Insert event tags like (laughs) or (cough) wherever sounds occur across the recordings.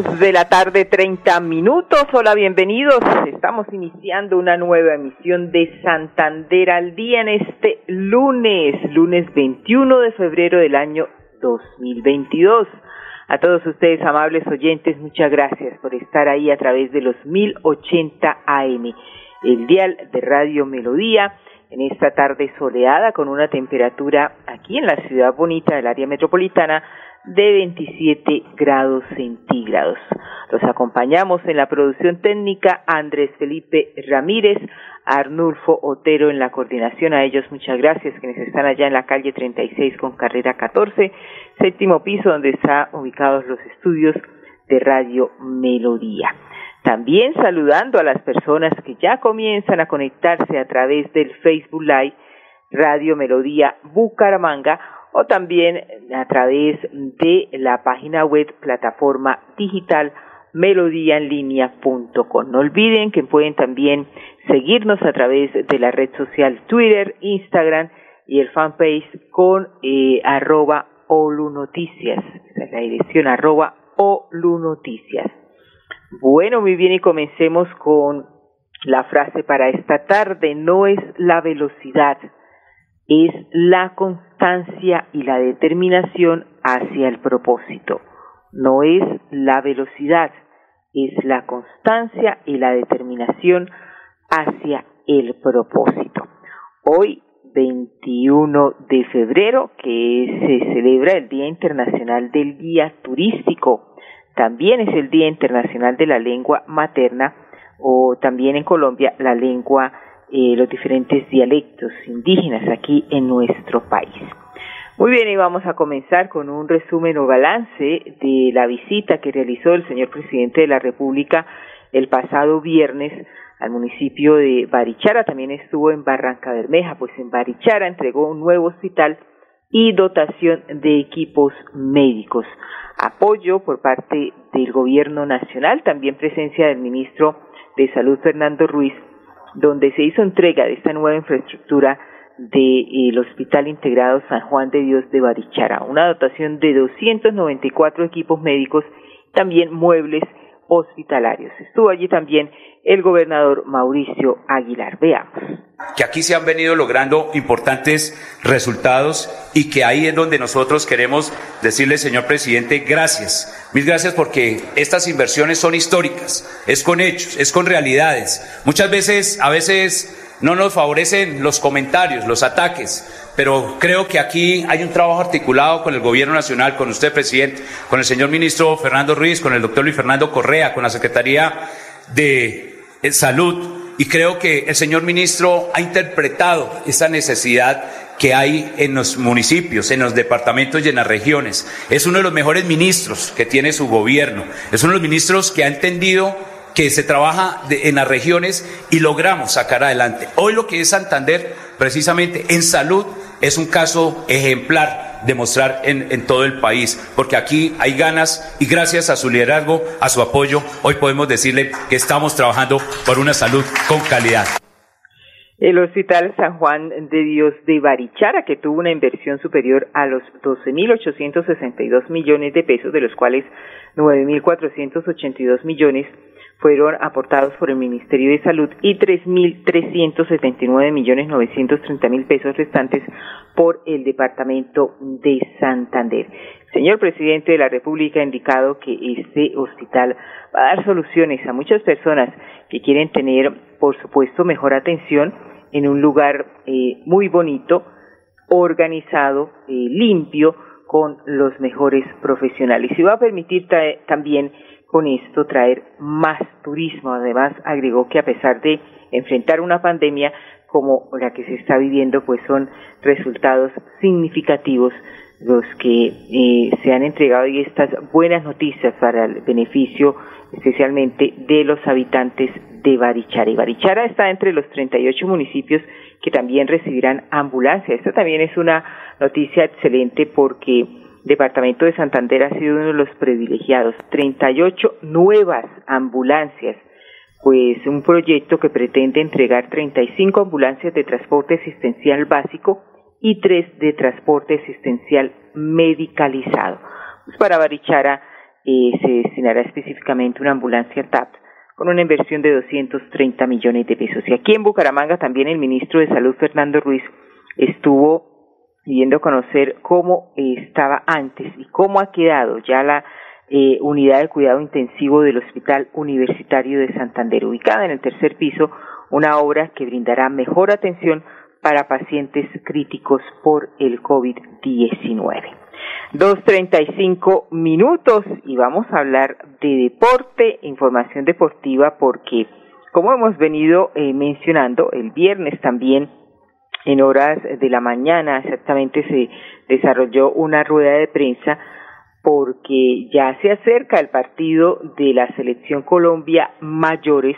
De la tarde, treinta minutos. Hola, bienvenidos. Estamos iniciando una nueva emisión de Santander al día en este lunes, lunes 21 de febrero del año 2022. A todos ustedes, amables oyentes, muchas gracias por estar ahí a través de los 1080 AM, el dial de Radio Melodía, en esta tarde soleada con una temperatura aquí en la ciudad bonita del área metropolitana de 27 grados centígrados. Los acompañamos en la producción técnica Andrés Felipe Ramírez, Arnulfo Otero en la coordinación. A ellos muchas gracias, quienes están allá en la calle 36 con carrera 14, séptimo piso donde están ubicados los estudios de Radio Melodía. También saludando a las personas que ya comienzan a conectarse a través del Facebook Live Radio Melodía Bucaramanga o también a través de la página web plataforma digital melodíaenlínea.com. No olviden que pueden también seguirnos a través de la red social Twitter, Instagram y el fanpage con eh, arroba olunoticias. Esa es la dirección arroba olunoticias. Bueno, muy bien y comencemos con la frase para esta tarde. No es la velocidad, es la constancia y la determinación hacia el propósito. No es la velocidad, es la constancia y la determinación hacia el propósito. Hoy, 21 de febrero, que se celebra el Día Internacional del Guía Turístico, también es el Día Internacional de la Lengua Materna o también en Colombia la lengua eh, los diferentes dialectos indígenas aquí en nuestro país. Muy bien, y vamos a comenzar con un resumen o balance de la visita que realizó el señor presidente de la República el pasado viernes al municipio de Barichara. También estuvo en Barranca Bermeja, pues en Barichara entregó un nuevo hospital y dotación de equipos médicos. Apoyo por parte del gobierno nacional, también presencia del ministro de Salud Fernando Ruiz donde se hizo entrega de esta nueva infraestructura del Hospital Integrado San Juan de Dios de Barichara, una dotación de 294 equipos médicos, también muebles hospitalarios. Estuvo allí también el gobernador Mauricio Aguilar. Veamos. Que aquí se han venido logrando importantes resultados y que ahí es donde nosotros queremos decirle, señor presidente, gracias. Mil gracias porque estas inversiones son históricas, es con hechos, es con realidades. Muchas veces, a veces no nos favorecen los comentarios, los ataques, pero creo que aquí hay un trabajo articulado con el Gobierno Nacional, con usted, presidente, con el señor ministro Fernando Ruiz, con el doctor Luis Fernando Correa, con la Secretaría de Salud, y creo que el señor ministro ha interpretado esa necesidad que hay en los municipios, en los departamentos y en las regiones. Es uno de los mejores ministros que tiene su gobierno. Es uno de los ministros que ha entendido que se trabaja en las regiones y logramos sacar adelante. Hoy lo que es Santander, precisamente en salud, es un caso ejemplar de mostrar en, en, todo el país, porque aquí hay ganas y gracias a su liderazgo, a su apoyo, hoy podemos decirle que estamos trabajando por una salud con calidad. El Hospital San Juan de Dios de Barichara, que tuvo una inversión superior a los 12.862 millones de pesos, de los cuales 9.482 millones fueron aportados por el Ministerio de Salud y 3.379 millones 930 mil pesos restantes por el Departamento de Santander. señor presidente de la República ha indicado que este hospital va a dar soluciones a muchas personas que quieren tener, por supuesto, mejor atención en un lugar eh, muy bonito, organizado, eh, limpio, con los mejores profesionales. Y va a permitir también con esto traer más turismo. Además, agregó que a pesar de enfrentar una pandemia como la que se está viviendo, pues son resultados significativos los que eh, se han entregado y estas buenas noticias para el beneficio especialmente de los habitantes de Barichara. Y Barichara está entre los 38 municipios que también recibirán ambulancia. Esta también es una noticia excelente porque Departamento de Santander ha sido uno de los privilegiados. 38 nuevas ambulancias, pues un proyecto que pretende entregar 35 ambulancias de transporte asistencial básico y tres de transporte asistencial medicalizado. Pues para Barichara eh, se destinará específicamente una ambulancia TAP con una inversión de 230 millones de pesos. Y aquí en Bucaramanga también el ministro de Salud, Fernando Ruiz, estuvo pidiendo conocer cómo estaba antes y cómo ha quedado ya la eh, unidad de cuidado intensivo del Hospital Universitario de Santander, ubicada en el tercer piso, una obra que brindará mejor atención para pacientes críticos por el COVID-19. 2.35 minutos y vamos a hablar de deporte, información deportiva, porque como hemos venido eh, mencionando, el viernes también en horas de la mañana exactamente se desarrolló una rueda de prensa porque ya se acerca el partido de la selección Colombia mayores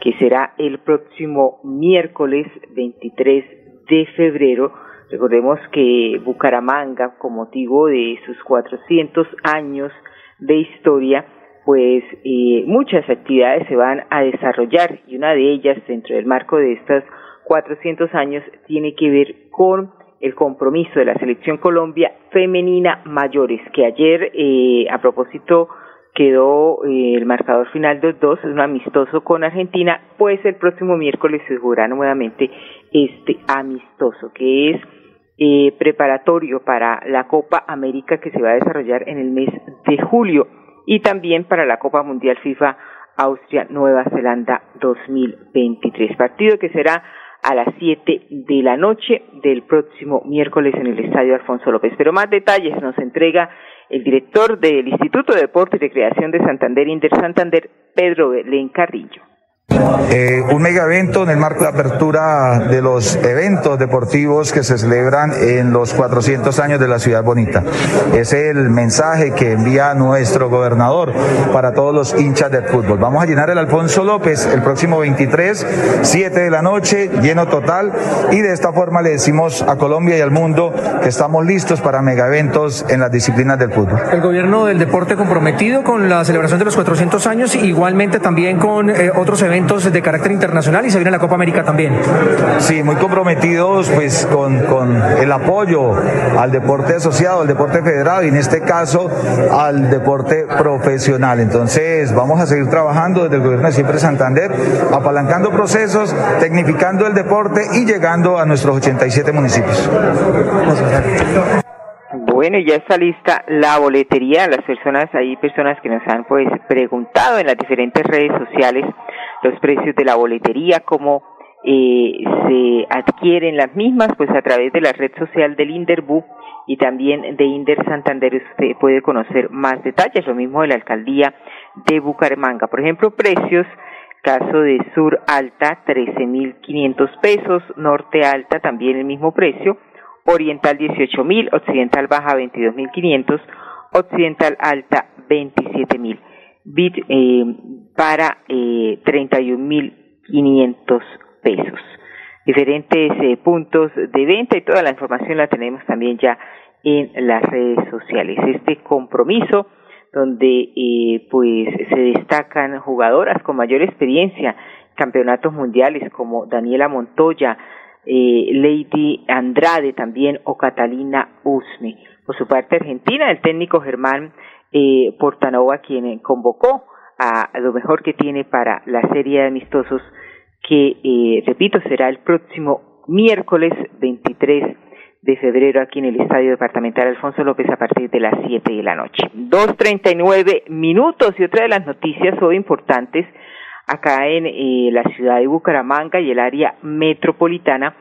que será el próximo miércoles 23 de febrero. Recordemos que Bucaramanga, con motivo de sus 400 años de historia, pues eh, muchas actividades se van a desarrollar y una de ellas dentro del marco de estos 400 años tiene que ver con el compromiso de la selección Colombia femenina mayores, que ayer, eh, a propósito quedó eh, el marcador final 2-2, es un amistoso con Argentina, pues el próximo miércoles se jugará nuevamente este amistoso, que es eh, preparatorio para la Copa América que se va a desarrollar en el mes de julio y también para la Copa Mundial FIFA Austria Nueva Zelanda 2023. Partido que será a las 7 de la noche del próximo miércoles en el Estadio Alfonso López. Pero más detalles nos entrega el director del Instituto de Deporte y Recreación de Santander, Inter Santander, Pedro Belén Carrillo. Eh, un mega evento en el marco de apertura de los eventos deportivos que se celebran en los 400 años de la ciudad bonita. Es el mensaje que envía nuestro gobernador para todos los hinchas del fútbol. Vamos a llenar el Alfonso López el próximo 23, 7 de la noche, lleno total, y de esta forma le decimos a Colombia y al mundo que estamos listos para mega eventos en las disciplinas del fútbol. El gobierno del deporte comprometido con la celebración de los 400 años, igualmente también con eh, otros eventos eventos de carácter internacional y se viene la Copa América también. Sí, muy comprometidos pues con, con el apoyo al deporte asociado, al deporte federado y en este caso al deporte profesional. Entonces vamos a seguir trabajando desde el gobierno de Siempre Santander, apalancando procesos, tecnificando el deporte y llegando a nuestros 87 municipios. Bueno, ya está lista la boletería. Las personas, hay personas que nos han pues preguntado en las diferentes redes sociales los precios de la boletería, cómo eh, se adquieren las mismas, pues a través de la red social del Inderbu y también de Inder Santander usted puede conocer más detalles, lo mismo de la alcaldía de Bucaramanga. Por ejemplo, precios, caso de Sur Alta, 13.500 pesos, Norte Alta también el mismo precio, Oriental 18.000, Occidental Baja 22.500, Occidental Alta 27.000 bit eh, para eh, 31.500 pesos. Diferentes eh, puntos de venta y toda la información la tenemos también ya en las redes sociales. Este compromiso donde eh, pues se destacan jugadoras con mayor experiencia, campeonatos mundiales como Daniela Montoya, eh, Lady Andrade también o Catalina Usme. Por su parte Argentina, el técnico Germán eh, Portanova quien convocó a lo mejor que tiene para la serie de amistosos que, eh, repito, será el próximo miércoles 23 de febrero aquí en el Estadio Departamental Alfonso López a partir de las 7 de la noche. 2.39 minutos y otra de las noticias hoy importantes acá en eh, la ciudad de Bucaramanga y el área metropolitana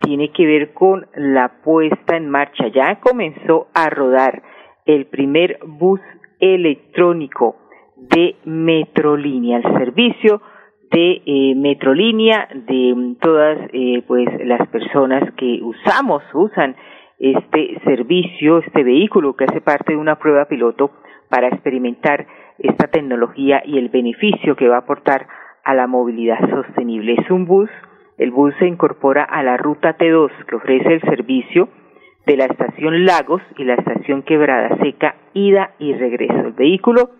tiene que ver con la puesta en marcha. Ya comenzó a rodar el primer bus electrónico de Metrolínea, el servicio de eh, Metrolínea, de todas eh, pues las personas que usamos, usan este servicio, este vehículo que hace parte de una prueba piloto para experimentar esta tecnología y el beneficio que va a aportar a la movilidad sostenible. Es un bus, el bus se incorpora a la ruta T2 que ofrece el servicio de la estación Lagos y la estación Quebrada Seca, ida y regreso. El vehículo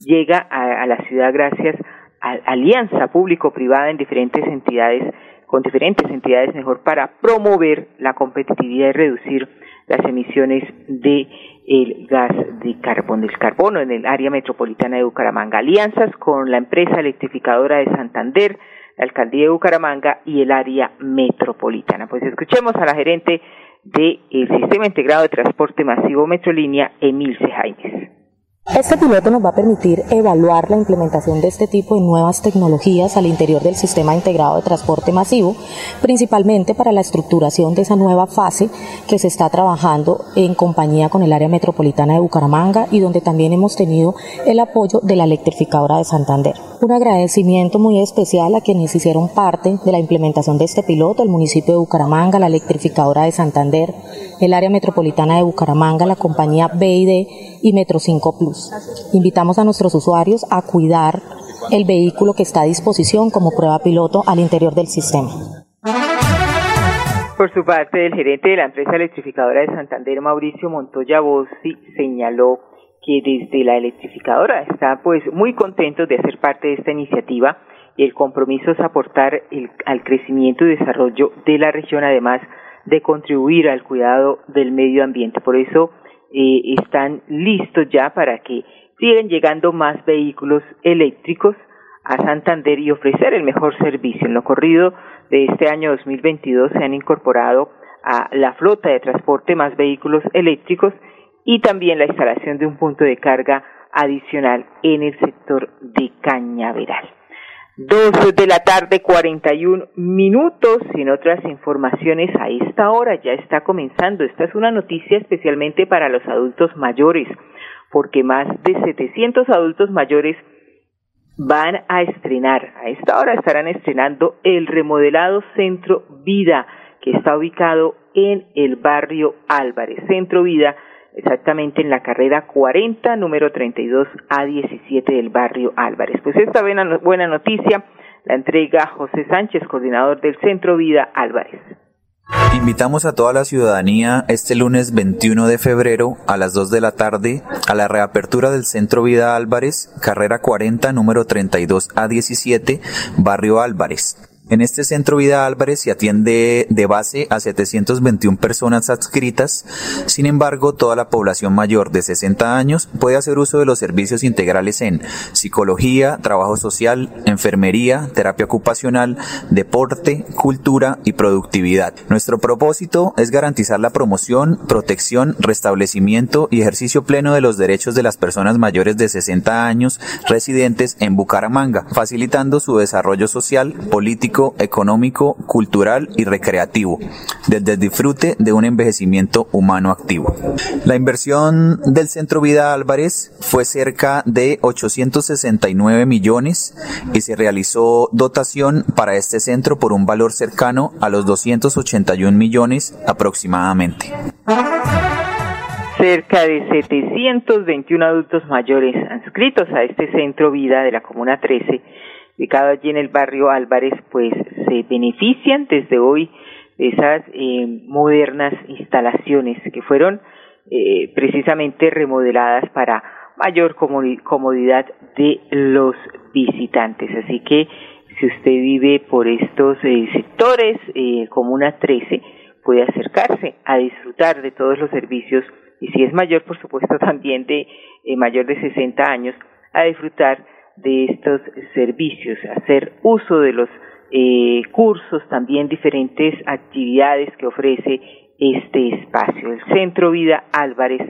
llega a, la ciudad gracias a alianza público-privada en diferentes entidades, con diferentes entidades mejor para promover la competitividad y reducir las emisiones de el gas de carbón, del carbono en el área metropolitana de Bucaramanga. Alianzas con la empresa electrificadora de Santander, la alcaldía de Bucaramanga y el área metropolitana. Pues escuchemos a la gerente del Sistema Integrado de Transporte Masivo Metrolínea, Emilce Jaimes. Este piloto nos va a permitir evaluar la implementación de este tipo de nuevas tecnologías al interior del sistema integrado de transporte masivo, principalmente para la estructuración de esa nueva fase que se está trabajando en compañía con el área metropolitana de Bucaramanga y donde también hemos tenido el apoyo de la electrificadora de Santander. Un agradecimiento muy especial a quienes hicieron parte de la implementación de este piloto, el municipio de Bucaramanga, la electrificadora de Santander, el área metropolitana de Bucaramanga, la compañía BID y Metro 5 Plus. Invitamos a nuestros usuarios a cuidar el vehículo que está a disposición como prueba piloto al interior del sistema. Por su parte, el gerente de la empresa electrificadora de Santander, Mauricio Montoya Bossi, señaló que desde la electrificadora está pues muy contento de hacer parte de esta iniciativa y el compromiso es aportar al crecimiento y desarrollo de la región, además de contribuir al cuidado del medio ambiente. Por eso eh, están listos ya para que sigan llegando más vehículos eléctricos a Santander y ofrecer el mejor servicio. En lo corrido de este año 2022 se han incorporado a la flota de transporte más vehículos eléctricos y también la instalación de un punto de carga adicional en el sector de Cañaveral. Dos de la tarde, 41 minutos. En otras informaciones, a esta hora ya está comenzando. Esta es una noticia especialmente para los adultos mayores, porque más de 700 adultos mayores van a estrenar, a esta hora estarán estrenando el remodelado Centro Vida, que está ubicado en el barrio Álvarez. Centro Vida exactamente en la carrera 40, número 32 a 17 del barrio Álvarez. Pues esta buena, buena noticia la entrega José Sánchez, coordinador del Centro Vida Álvarez. Invitamos a toda la ciudadanía este lunes 21 de febrero a las 2 de la tarde a la reapertura del Centro Vida Álvarez, carrera 40, número 32 a 17, barrio Álvarez. En este centro Vida Álvarez se atiende de base a 721 personas adscritas. Sin embargo, toda la población mayor de 60 años puede hacer uso de los servicios integrales en psicología, trabajo social, enfermería, terapia ocupacional, deporte, cultura y productividad. Nuestro propósito es garantizar la promoción, protección, restablecimiento y ejercicio pleno de los derechos de las personas mayores de 60 años residentes en Bucaramanga, facilitando su desarrollo social, político, económico, cultural y recreativo, desde el disfrute de un envejecimiento humano activo. La inversión del Centro Vida Álvarez fue cerca de 869 millones y se realizó dotación para este centro por un valor cercano a los 281 millones aproximadamente. Cerca de 721 adultos mayores inscritos a este centro vida de la Comuna 13 ubicado allí en el barrio Álvarez, pues se benefician desde hoy de esas eh, modernas instalaciones que fueron eh, precisamente remodeladas para mayor comodidad de los visitantes. Así que si usted vive por estos eh, sectores, eh, Comuna 13, puede acercarse a disfrutar de todos los servicios y si es mayor, por supuesto, (laughs) también de eh, mayor de 60 años, a disfrutar de estos servicios, hacer uso de los eh, cursos, también diferentes actividades que ofrece este espacio, el Centro Vida Álvarez,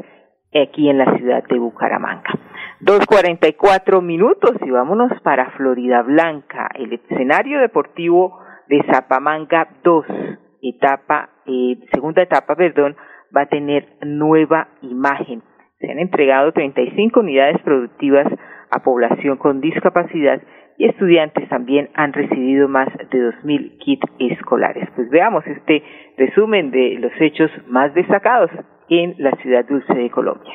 aquí en la ciudad de Bucaramanga. Dos cuarenta y cuatro minutos y vámonos para Florida Blanca, el escenario deportivo de Zapamanga 2, etapa, eh, segunda etapa, perdón, va a tener nueva imagen. Se han entregado 35 unidades productivas a población con discapacidad y estudiantes también han recibido más de 2.000 kits escolares. Pues veamos este resumen de los hechos más destacados en la ciudad dulce de Colombia.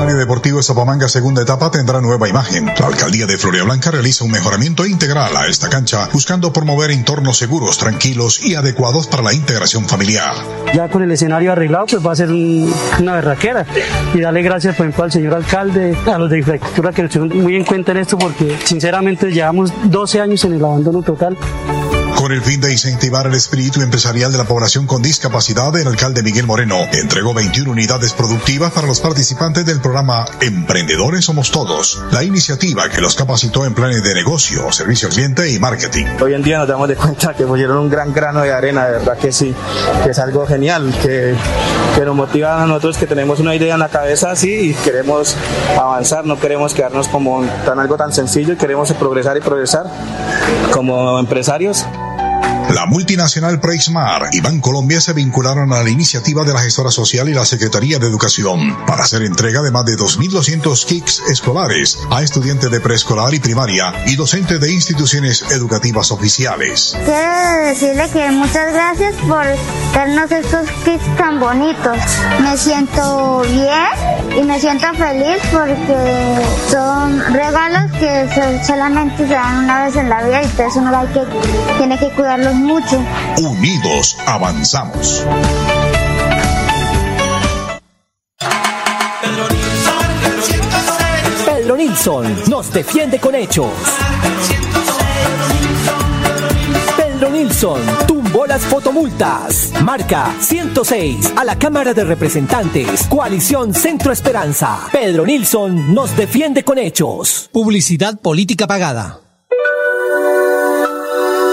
Escenario deportivo de Zapamanga segunda etapa tendrá nueva imagen. La alcaldía de Floria Blanca realiza un mejoramiento integral a esta cancha, buscando promover entornos seguros, tranquilos y adecuados para la integración familiar. Ya con el escenario arreglado, pues va a ser una berraquera. Y darle gracias, por ejemplo, al señor alcalde, a los de infraestructura que nos tienen muy en cuenta en esto, porque sinceramente llevamos 12 años en el abandono total. Con el fin de incentivar el espíritu empresarial de la población con discapacidad, el alcalde Miguel Moreno entregó 21 unidades productivas para los participantes del programa Emprendedores Somos Todos, la iniciativa que los capacitó en planes de negocio, servicio al y marketing. Hoy en día nos damos de cuenta que pusieron un gran grano de arena, de verdad que sí, que es algo genial, que, que nos motiva a nosotros que tenemos una idea en la cabeza así y queremos avanzar, no queremos quedarnos como tan algo tan sencillo y queremos progresar y progresar como empresarios. La multinacional Prexmar y Bancolombia se vincularon a la iniciativa de la gestora social y la Secretaría de Educación para hacer entrega de más de 2.200 kits escolares a estudiantes de preescolar y primaria y docentes de instituciones educativas oficiales. Quiero decirle que muchas gracias por darnos estos kits tan bonitos. Me siento bien y me siento feliz porque son regalos que solamente se dan una vez en la vida y eso uno hay que, tiene que cuidarlos mucho. Unidos avanzamos. Pedro Nilsson nos defiende con hechos. Pedro Nilsson tumbó las fotomultas. Marca 106 a la Cámara de Representantes. Coalición Centro Esperanza. Pedro Nilsson nos defiende con hechos. Publicidad política pagada.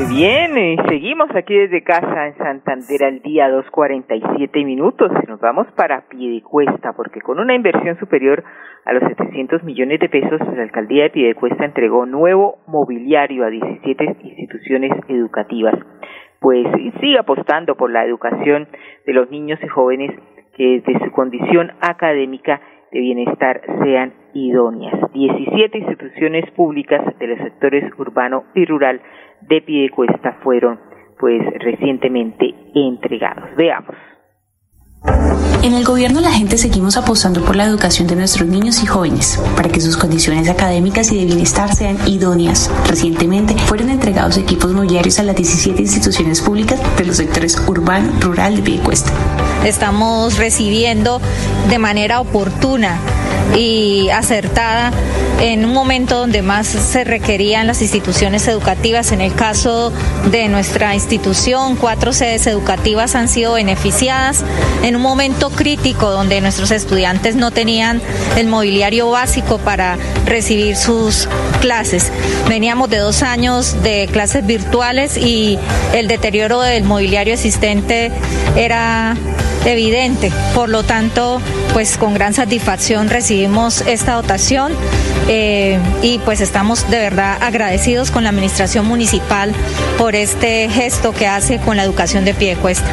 Muy bien, eh, seguimos aquí desde casa en Santander al día 2.47 minutos. Nos vamos para Piedecuesta porque con una inversión superior a los 700 millones de pesos, la alcaldía de Piedecuesta entregó nuevo mobiliario a 17 instituciones educativas. Pues sigue apostando por la educación de los niños y jóvenes que desde su condición académica de bienestar sean idóneas. 17 instituciones públicas de los sectores urbano y rural de Piedecuesta fueron pues recientemente entregados. Veamos. En el gobierno la gente seguimos apostando por la educación de nuestros niños y jóvenes, para que sus condiciones académicas y de bienestar sean idóneas. Recientemente fueron entregados equipos mobiliarios a las 17 instituciones públicas de los sectores urbano, rural de Piedecuesta. Estamos recibiendo de manera oportuna y acertada en un momento donde más se requerían las instituciones educativas. En el caso de nuestra institución, cuatro sedes educativas han sido beneficiadas en un momento crítico donde nuestros estudiantes no tenían el mobiliario básico para recibir sus clases. Veníamos de dos años de clases virtuales y el deterioro del mobiliario existente era evidente. Por lo tanto, pues con gran satisfacción recibimos esta dotación eh, y pues estamos de verdad agradecidos con la administración municipal por este gesto que hace con la educación de pie de cuesta.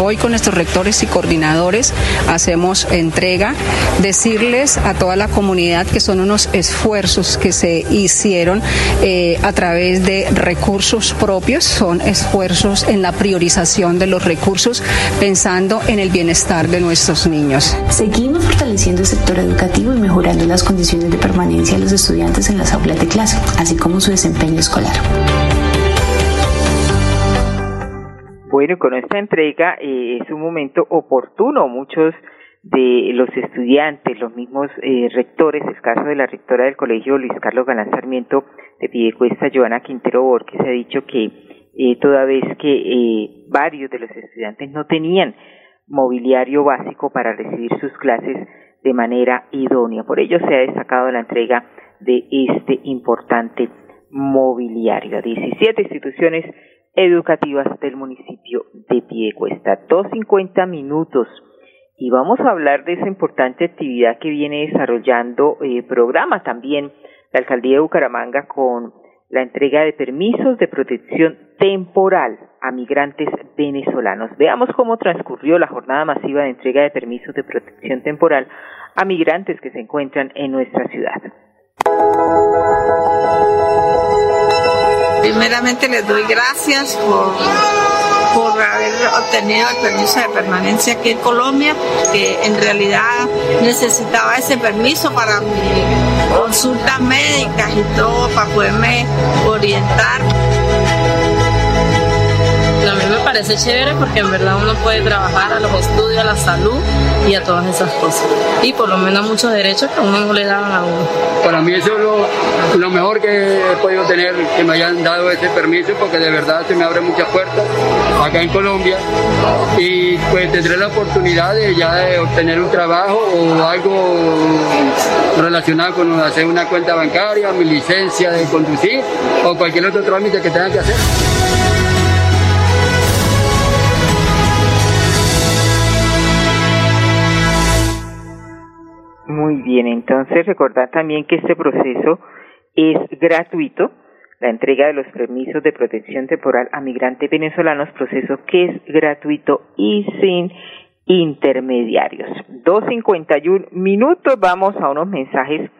Hoy con nuestros rectores y coordinadores hacemos entrega, decirles a toda la comunidad que son unos esfuerzos que se hicieron eh, a través de recursos propios, son esfuerzos en la priorización de los recursos, pensando en el bienestar de nuestros niños. Seguimos fortaleciendo el sector educativo y mejorando las condiciones de permanencia de los estudiantes en las aulas de clase, así como su desempeño escolar. Bueno, con esta entrega eh, es un momento oportuno. Muchos de los estudiantes, los mismos eh, rectores, el caso de la rectora del colegio Luis Carlos Galán Sarmiento de Piedecuesta, Joana Quintero Borges, ha dicho que eh, toda vez que eh, varios de los estudiantes no tenían mobiliario básico para recibir sus clases de manera idónea. Por ello se ha destacado la entrega de este importante mobiliario a 17 instituciones educativas del municipio de Piedecuesta. 2.50 minutos y vamos a hablar de esa importante actividad que viene desarrollando eh, programa también la alcaldía de Bucaramanga con la entrega de permisos de protección temporal a migrantes venezolanos. Veamos cómo transcurrió la jornada masiva de entrega de permisos de protección temporal a migrantes que se encuentran en nuestra ciudad. Primeramente les doy gracias por por haber obtenido el permiso de permanencia aquí en Colombia, que en realidad necesitaba ese permiso para mi consultas médicas y todo, para poderme orientar. Parece chévere porque en verdad uno puede trabajar a los estudios, a la salud y a todas esas cosas. Y por lo menos muchos derechos que a uno no le daban a uno. Para mí eso es lo, mejor que he podido tener, que me hayan dado ese permiso, porque de verdad se me abre muchas puertas acá en Colombia. Y pues tendré la oportunidad de ya obtener un trabajo o algo relacionado con hacer una cuenta bancaria, mi licencia de conducir o cualquier otro trámite que tenga que hacer. Bien, entonces recordar también que este proceso es gratuito, la entrega de los permisos de protección temporal a migrantes venezolanos, proceso que es gratuito y sin intermediarios. 2.51 minutos, vamos a unos mensajes,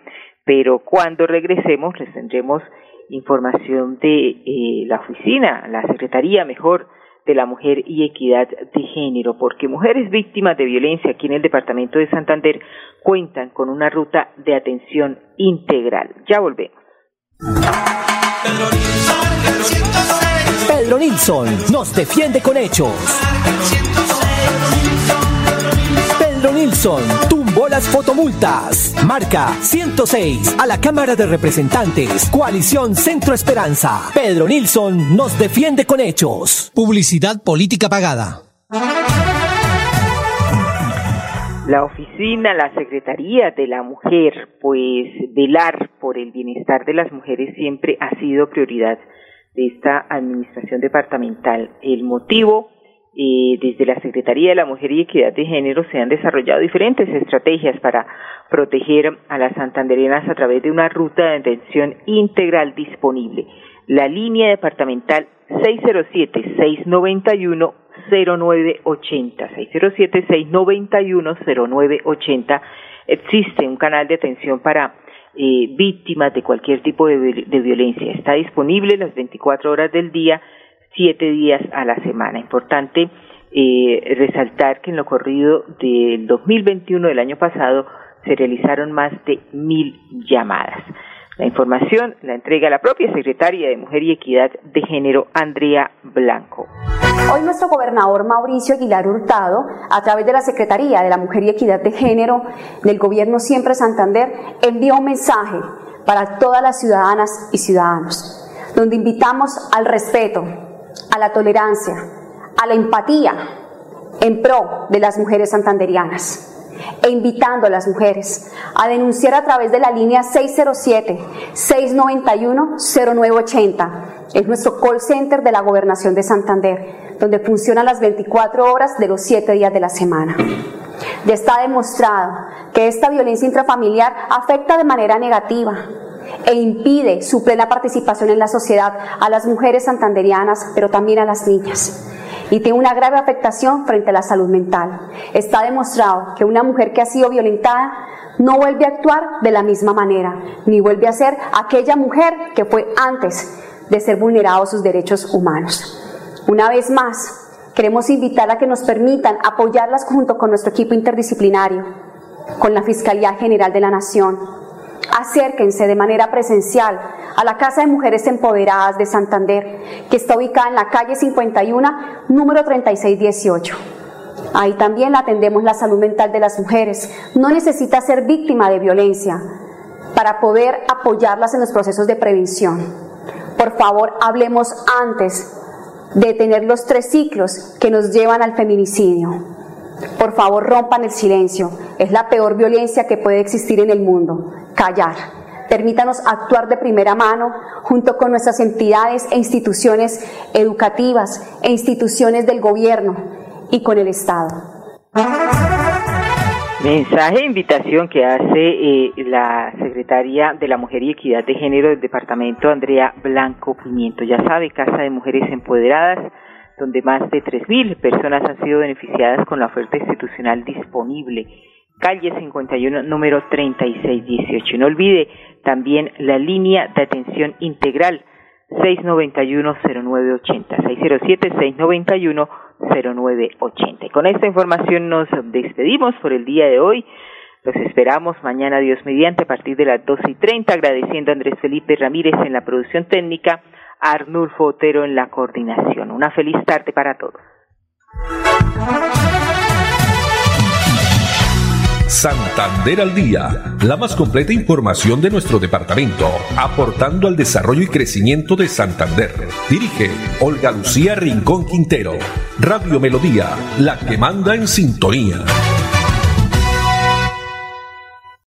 pero cuando regresemos les tendremos información de eh, la oficina, la secretaría mejor de la Mujer y Equidad de Género, porque mujeres víctimas de violencia aquí en el Departamento de Santander cuentan con una ruta de atención integral. Ya volvemos. Pedro Nilsson nos defiende con hechos. Pedro Nilsson tumbó las fotomultas. Marca 106 a la Cámara de Representantes. Coalición Centro Esperanza. Pedro Nilsson nos defiende con hechos. Publicidad política pagada. La oficina, la Secretaría de la Mujer, pues velar por el bienestar de las mujeres siempre ha sido prioridad de esta administración departamental. El motivo eh, desde la Secretaría de la Mujer y Equidad de Género se han desarrollado diferentes estrategias para proteger a las santanderenas a través de una ruta de atención integral disponible. La línea departamental 607-691 0980 607 691 0980 existe un canal de atención para eh, víctimas de cualquier tipo de, de, violencia. Está disponible las 24 horas del día siete días a la semana. Importante eh, resaltar que en lo corrido del 2021 del año pasado se realizaron más de mil llamadas. La información la entrega la propia secretaria de Mujer y Equidad de Género, Andrea Blanco. Hoy nuestro gobernador Mauricio Aguilar Hurtado, a través de la Secretaría de la Mujer y Equidad de Género del Gobierno Siempre Santander, envió un mensaje para todas las ciudadanas y ciudadanos, donde invitamos al respeto, a la tolerancia, a la empatía en pro de las mujeres santanderianas e invitando a las mujeres a denunciar a través de la línea 607-691-0980. Es nuestro call center de la Gobernación de Santander, donde funciona las 24 horas de los 7 días de la semana. Ya está demostrado que esta violencia intrafamiliar afecta de manera negativa e impide su plena participación en la sociedad a las mujeres santanderianas, pero también a las niñas. Y tiene una grave afectación frente a la salud mental. Está demostrado que una mujer que ha sido violentada no vuelve a actuar de la misma manera, ni vuelve a ser aquella mujer que fue antes de ser vulnerados sus derechos humanos. Una vez más, queremos invitar a que nos permitan apoyarlas junto con nuestro equipo interdisciplinario, con la Fiscalía General de la Nación. Acérquense de manera presencial a la Casa de Mujeres Empoderadas de Santander, que está ubicada en la calle 51, número 3618. Ahí también atendemos la salud mental de las mujeres. No necesita ser víctima de violencia para poder apoyarlas en los procesos de prevención. Por favor, hablemos antes de tener los tres ciclos que nos llevan al feminicidio. Por favor, rompan el silencio. Es la peor violencia que puede existir en el mundo. Callar. Permítanos actuar de primera mano junto con nuestras entidades e instituciones educativas e instituciones del gobierno y con el Estado. Mensaje de invitación que hace eh, la secretaria de la Mujer y Equidad de Género del departamento, Andrea Blanco Pimiento. Ya sabe, Casa de Mujeres Empoderadas, donde más de 3.000 personas han sido beneficiadas con la oferta institucional disponible. Calle 51, número 3618. No olvide también la línea de atención integral 691-0980. 607-691 0980. Con esta información nos despedimos por el día de hoy. Los esperamos mañana, Dios mediante, a partir de las 12 y 30, agradeciendo a Andrés Felipe Ramírez en la producción técnica, Arnulfo Otero en la coordinación. Una feliz tarde para todos. Santander al Día, la más completa información de nuestro departamento, aportando al desarrollo y crecimiento de Santander. Dirige Olga Lucía Rincón Quintero. Radio Melodía, la que manda en sintonía.